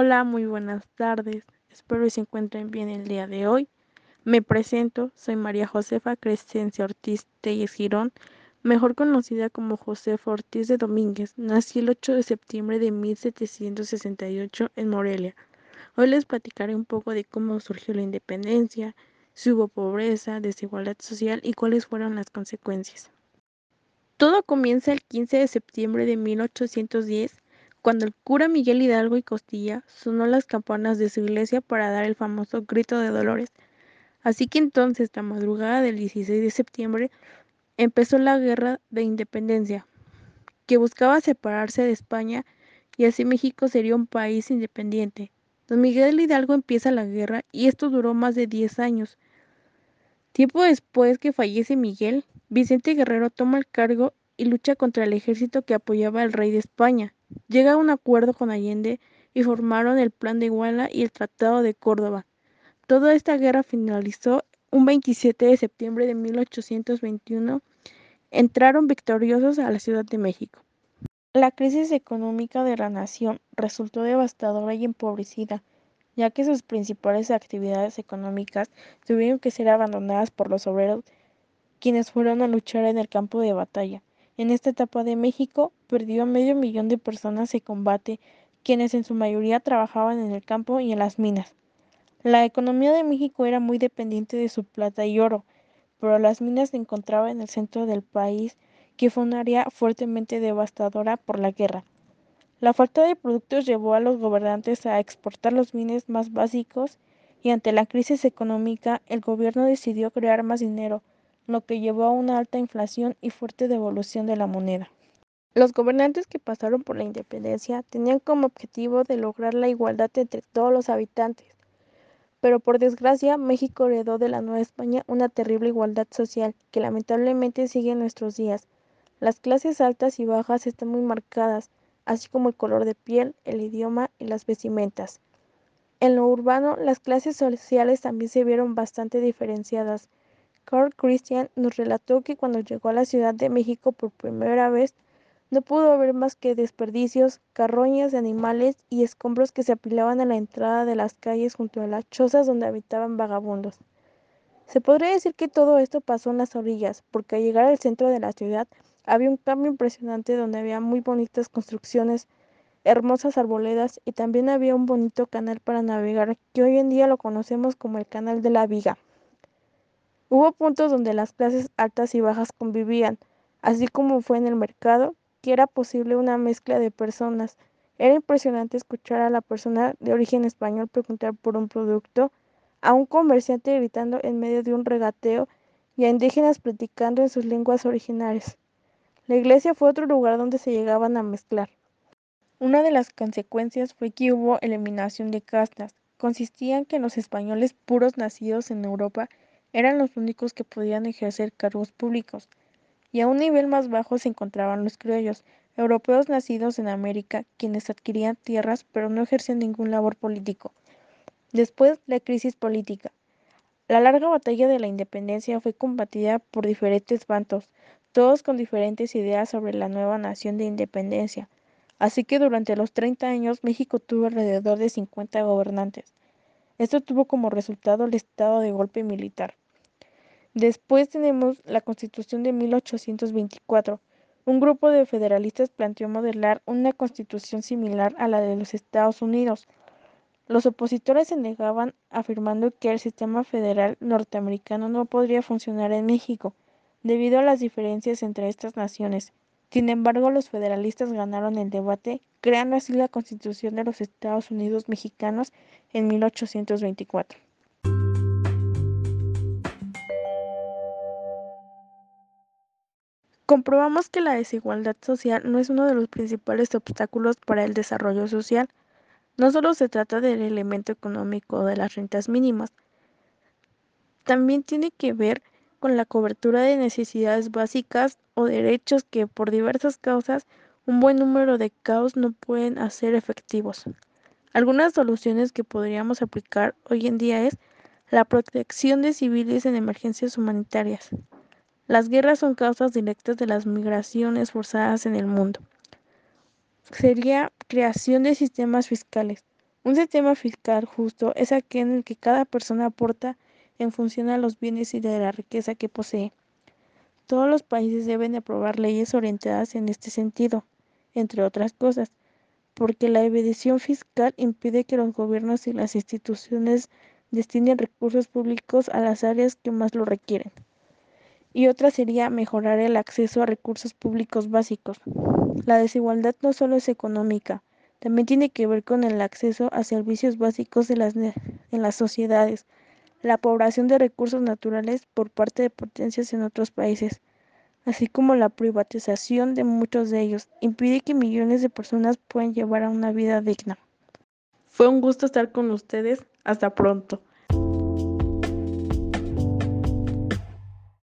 Hola, muy buenas tardes. Espero que se encuentren bien el día de hoy. Me presento, soy María Josefa Crescencia Ortiz Telles Girón, mejor conocida como Josefa Ortiz de Domínguez. Nací el 8 de septiembre de 1768 en Morelia. Hoy les platicaré un poco de cómo surgió la independencia, si hubo pobreza, desigualdad social y cuáles fueron las consecuencias. Todo comienza el 15 de septiembre de 1810 cuando el cura Miguel Hidalgo y Costilla sonó las campanas de su iglesia para dar el famoso grito de dolores. Así que entonces, la madrugada del 16 de septiembre, empezó la guerra de independencia, que buscaba separarse de España y así México sería un país independiente. Don Miguel Hidalgo empieza la guerra y esto duró más de 10 años. Tiempo después que fallece Miguel, Vicente Guerrero toma el cargo y lucha contra el ejército que apoyaba al rey de España. Llega a un acuerdo con Allende y formaron el Plan de Iguala y el Tratado de Córdoba. Toda esta guerra finalizó un 27 de septiembre de 1821. Entraron victoriosos a la Ciudad de México. La crisis económica de la nación resultó devastadora y empobrecida, ya que sus principales actividades económicas tuvieron que ser abandonadas por los obreros, quienes fueron a luchar en el campo de batalla. En esta etapa de México, perdió a medio millón de personas en combate, quienes en su mayoría trabajaban en el campo y en las minas. La economía de México era muy dependiente de su plata y oro, pero las minas se encontraban en el centro del país, que fue un área fuertemente devastadora por la guerra. La falta de productos llevó a los gobernantes a exportar los bienes más básicos y ante la crisis económica el gobierno decidió crear más dinero, lo que llevó a una alta inflación y fuerte devolución de la moneda. Los gobernantes que pasaron por la independencia tenían como objetivo de lograr la igualdad entre todos los habitantes, pero por desgracia México heredó de la Nueva España una terrible igualdad social que lamentablemente sigue en nuestros días. Las clases altas y bajas están muy marcadas, así como el color de piel, el idioma y las vestimentas. En lo urbano, las clases sociales también se vieron bastante diferenciadas. Carl Christian nos relató que cuando llegó a la Ciudad de México por primera vez, no pudo ver más que desperdicios, carroñas de animales y escombros que se apilaban a la entrada de las calles junto a las chozas donde habitaban vagabundos. Se podría decir que todo esto pasó en las orillas, porque al llegar al centro de la ciudad había un cambio impresionante donde había muy bonitas construcciones, hermosas arboledas y también había un bonito canal para navegar que hoy en día lo conocemos como el Canal de la Viga. Hubo puntos donde las clases altas y bajas convivían, así como fue en el mercado, que era posible una mezcla de personas. Era impresionante escuchar a la persona de origen español preguntar por un producto, a un comerciante gritando en medio de un regateo y a indígenas platicando en sus lenguas originales. La iglesia fue otro lugar donde se llegaban a mezclar. Una de las consecuencias fue que hubo eliminación de castas. Consistía en que los españoles puros nacidos en Europa eran los únicos que podían ejercer cargos públicos, y a un nivel más bajo se encontraban los criollos, europeos nacidos en América, quienes adquirían tierras pero no ejercían ningún labor político. Después, la crisis política. La larga batalla de la independencia fue combatida por diferentes bandos, todos con diferentes ideas sobre la nueva nación de independencia. Así que durante los 30 años México tuvo alrededor de 50 gobernantes. Esto tuvo como resultado el estado de golpe militar. Después tenemos la Constitución de 1824. Un grupo de federalistas planteó modelar una constitución similar a la de los Estados Unidos. Los opositores se negaban afirmando que el sistema federal norteamericano no podría funcionar en México debido a las diferencias entre estas naciones. Sin embargo, los federalistas ganaron el debate, creando así la Constitución de los Estados Unidos mexicanos en 1824. Comprobamos que la desigualdad social no es uno de los principales obstáculos para el desarrollo social. No solo se trata del elemento económico de las rentas mínimas, también tiene que ver con la cobertura de necesidades básicas o derechos que por diversas causas un buen número de caos no pueden hacer efectivos. Algunas soluciones que podríamos aplicar hoy en día es la protección de civiles en emergencias humanitarias. Las guerras son causas directas de las migraciones forzadas en el mundo. Sería creación de sistemas fiscales. Un sistema fiscal justo es aquel en el que cada persona aporta en función a los bienes y de la riqueza que posee. Todos los países deben aprobar leyes orientadas en este sentido, entre otras cosas, porque la evasión fiscal impide que los gobiernos y las instituciones destinen recursos públicos a las áreas que más lo requieren. Y otra sería mejorar el acceso a recursos públicos básicos. La desigualdad no solo es económica, también tiene que ver con el acceso a servicios básicos en las sociedades, la población de recursos naturales por parte de potencias en otros países, así como la privatización de muchos de ellos, impide que millones de personas puedan llevar a una vida digna. Fue un gusto estar con ustedes. Hasta pronto.